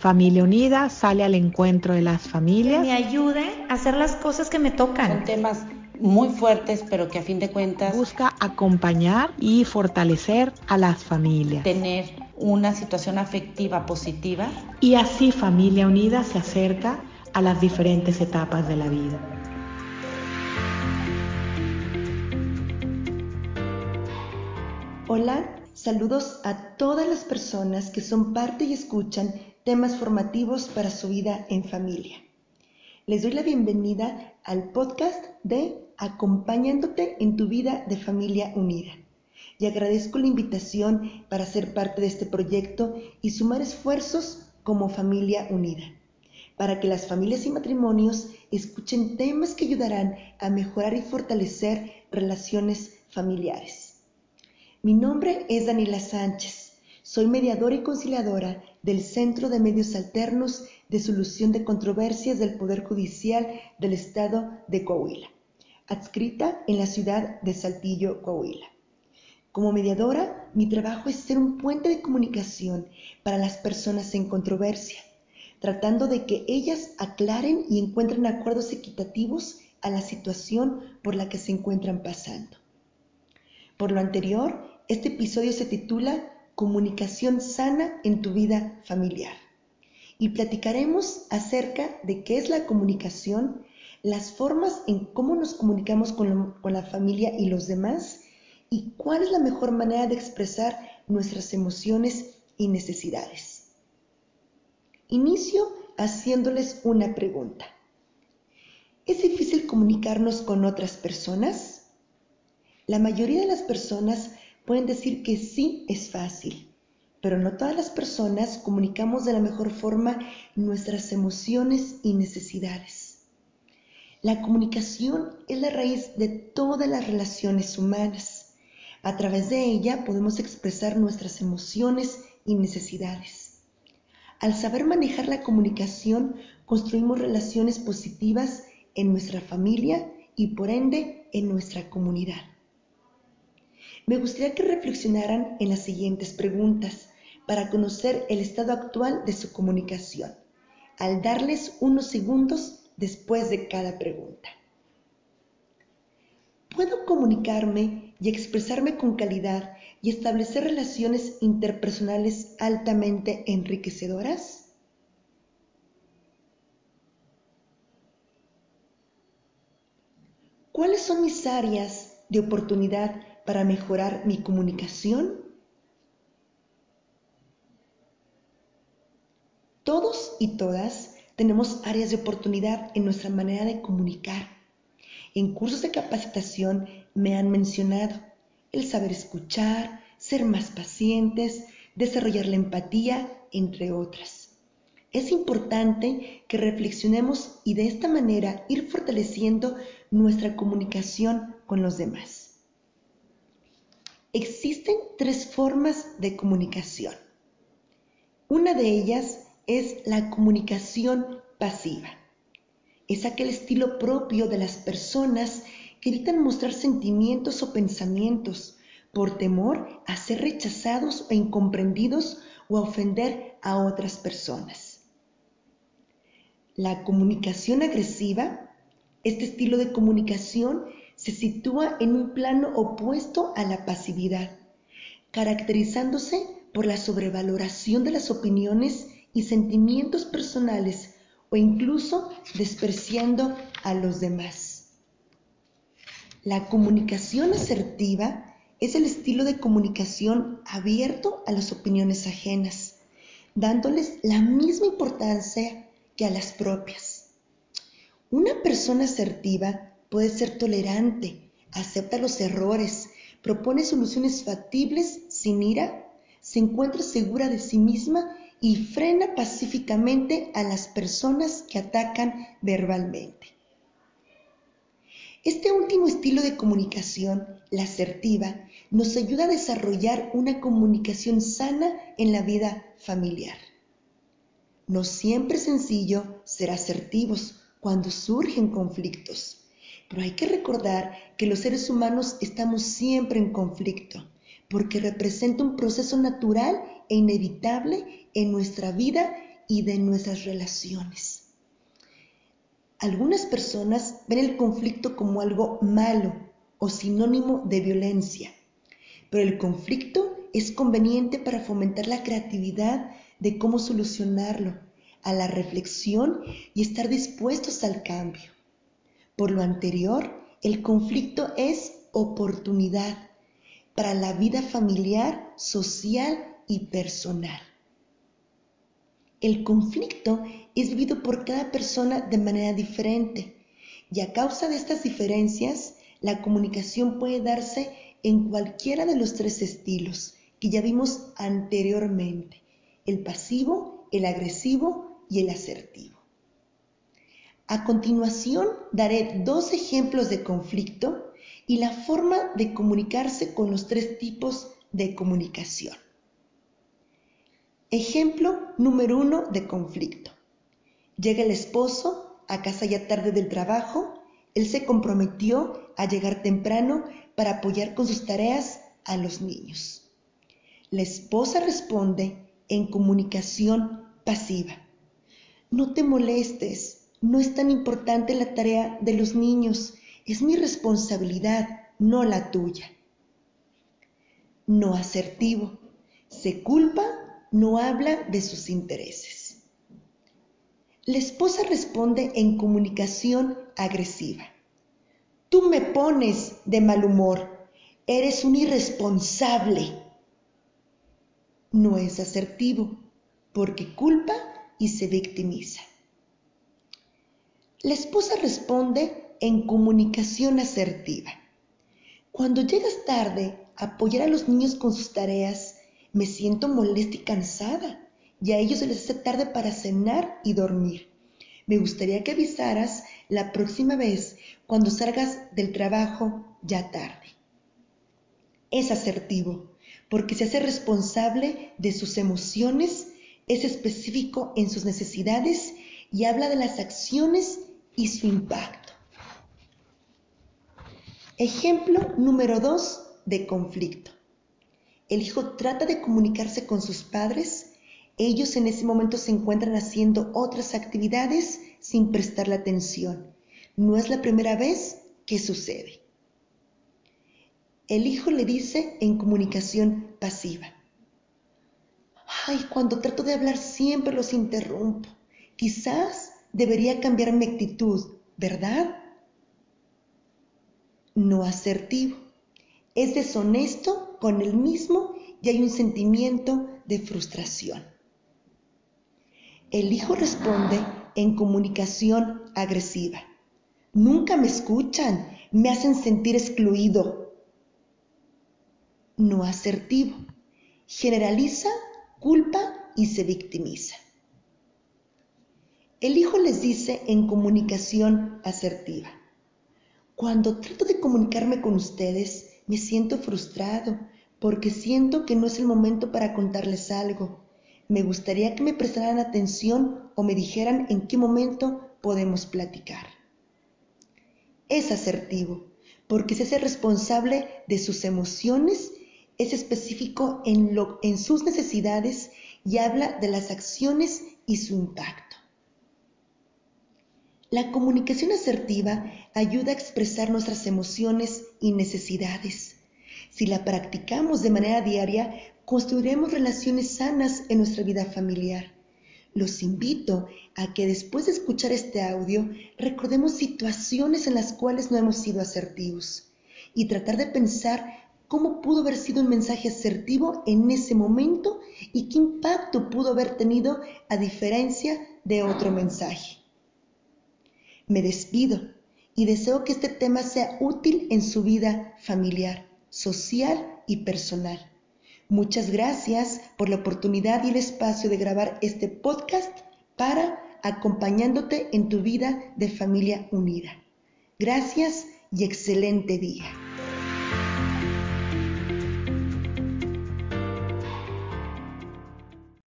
Familia Unida sale al encuentro de las familias. me ayude a hacer las cosas que me tocan. Son temas muy fuertes, pero que a fin de cuentas busca acompañar y fortalecer a las familias. Tener una situación afectiva positiva. Y así Familia Unida se acerca a las diferentes etapas de la vida. Hola, saludos a todas las personas que son parte y escuchan temas formativos para su vida en familia. Les doy la bienvenida al podcast de Acompañándote en tu vida de familia unida. Y agradezco la invitación para ser parte de este proyecto y sumar esfuerzos como familia unida, para que las familias y matrimonios escuchen temas que ayudarán a mejorar y fortalecer relaciones familiares. Mi nombre es Daniela Sánchez soy mediadora y conciliadora del Centro de Medios Alternos de Solución de Controversias del Poder Judicial del Estado de Coahuila, adscrita en la ciudad de Saltillo, Coahuila. Como mediadora, mi trabajo es ser un puente de comunicación para las personas en controversia, tratando de que ellas aclaren y encuentren acuerdos equitativos a la situación por la que se encuentran pasando. Por lo anterior, este episodio se titula comunicación sana en tu vida familiar. Y platicaremos acerca de qué es la comunicación, las formas en cómo nos comunicamos con, la familia y los demás y cuál es la mejor manera de expresar nuestras emociones y necesidades. Inicio haciéndoles una pregunta. ¿Es difícil comunicarnos con otras personas? La mayoría de las personas pueden decir que sí es fácil, pero no todas las personas comunicamos de la mejor forma nuestras emociones y necesidades. La comunicación es la raíz de todas las relaciones humanas. A través de ella podemos expresar nuestras emociones y necesidades. Al saber manejar la comunicación, construimos relaciones positivas en nuestra familia y por ende en nuestra comunidad me gustaría que reflexionaran en las siguientes preguntas para conocer el estado actual de su comunicación, al darles unos segundos después de cada pregunta. ¿Puedo comunicarme y expresarme con calidad y establecer relaciones interpersonales altamente enriquecedoras? ¿Cuáles son mis áreas de oportunidad para mejorar mi comunicación? Todos y todas tenemos áreas de oportunidad en nuestra manera de comunicar. En cursos de capacitación me han mencionado el saber escuchar, ser más pacientes, desarrollar la empatía, entre otras. Es importante que reflexionemos y de esta manera ir fortaleciendo nuestra comunicación con los demás. Existen tres formas de comunicación. Una de ellas es la comunicación pasiva. Es aquel estilo propio de las personas que evitan mostrar sentimientos o pensamientos por temor a ser rechazados o incomprendidos o a ofender a otras personas. La comunicación agresiva, este estilo de comunicación se sitúa en un plano opuesto a la pasividad, caracterizándose por la sobrevaloración de las opiniones y sentimientos personales o incluso despreciando a los demás. La comunicación asertiva es el estilo de comunicación abierto a las opiniones ajenas, dándoles la misma importancia que a las propias. Una persona asertiva puede ser tolerante, acepta los errores, propone soluciones factibles sin ira, se encuentra segura de sí misma y frena pacíficamente a las personas que atacan verbalmente. Este último estilo de comunicación, la asertiva, nos ayuda a desarrollar una comunicación sana en la vida familiar. No siempre es sencillo ser asertivos cuando surgen conflictos. Pero hay que recordar que los seres humanos estamos siempre en conflicto, porque representa un proceso natural e inevitable en nuestra vida y de nuestras relaciones. Algunas personas ven el conflicto como algo malo o sinónimo de violencia, pero el conflicto es conveniente para fomentar la creatividad de cómo solucionarlo, a la reflexión y estar dispuestos al cambio. Por lo anterior, el conflicto es oportunidad para la vida familiar, social y personal. El conflicto es vivido por cada persona de manera diferente y a causa de estas diferencias, la comunicación puede darse en cualquiera de los tres estilos que ya vimos anteriormente, el pasivo, el agresivo y el asertivo. A continuación daré dos ejemplos de conflicto y la forma de comunicarse con los tres tipos de comunicación. Ejemplo número uno de conflicto. Llega el esposo a casa ya tarde del trabajo. Él se comprometió a llegar temprano para apoyar con sus tareas a los niños. La esposa responde en comunicación pasiva. No te molestes, no es tan importante la tarea de los niños, es mi responsabilidad, no la tuya. No asertivo. Se culpa no habla de sus intereses. La esposa responde en comunicación agresiva. Tú me pones de mal humor, eres un irresponsable. No es asertivo, porque culpa y se victimiza. La esposa responde en comunicación asertiva. Cuando llegas tarde a apoyar a los niños con sus tareas, me siento molesta y cansada y a ellos se les hace tarde para cenar y dormir. Me gustaría que avisaras la próxima vez cuando salgas del trabajo ya tarde. Es asertivo porque se hace responsable de sus emociones, es específico en sus necesidades y habla de las acciones y su impacto. Ejemplo número dos de conflicto. El hijo trata de comunicarse con sus padres. Ellos en ese momento se encuentran haciendo otras actividades sin prestarle atención. No es la primera vez que sucede. El hijo le dice en comunicación pasiva. Ay, cuando trato de hablar siempre los interrumpo. Quizás debería cambiar mi actitud, ¿verdad? No asertivo. Es deshonesto con el mismo y hay un sentimiento de frustración. El hijo responde en comunicación agresiva. Nunca me escuchan, me hacen sentir excluido. No asertivo. Generaliza, culpa y se victimiza. El hijo les dice en comunicación asertiva. Cuando trato de comunicarme con ustedes, me siento frustrado porque siento que no es el momento para contarles algo. Me gustaría que me prestaran atención o me dijeran en qué momento podemos platicar. Es asertivo porque se hace responsable de sus emociones, es específico en, sus necesidades y habla de las acciones y su impacto. La comunicación asertiva ayuda a expresar nuestras emociones y necesidades. Si la practicamos de manera diaria, construiremos relaciones sanas en nuestra vida familiar. Los invito a que después de escuchar este audio recordemos situaciones en las cuales no hemos sido asertivos y tratar de pensar cómo pudo haber sido un mensaje asertivo en ese momento y qué impacto pudo haber tenido a diferencia de otro mensaje. Me despido y deseo que este tema sea útil en su vida familiar, social y personal. Muchas gracias por la oportunidad y el espacio de grabar este podcast para acompañándote en tu vida de familia unida. Gracias y excelente día.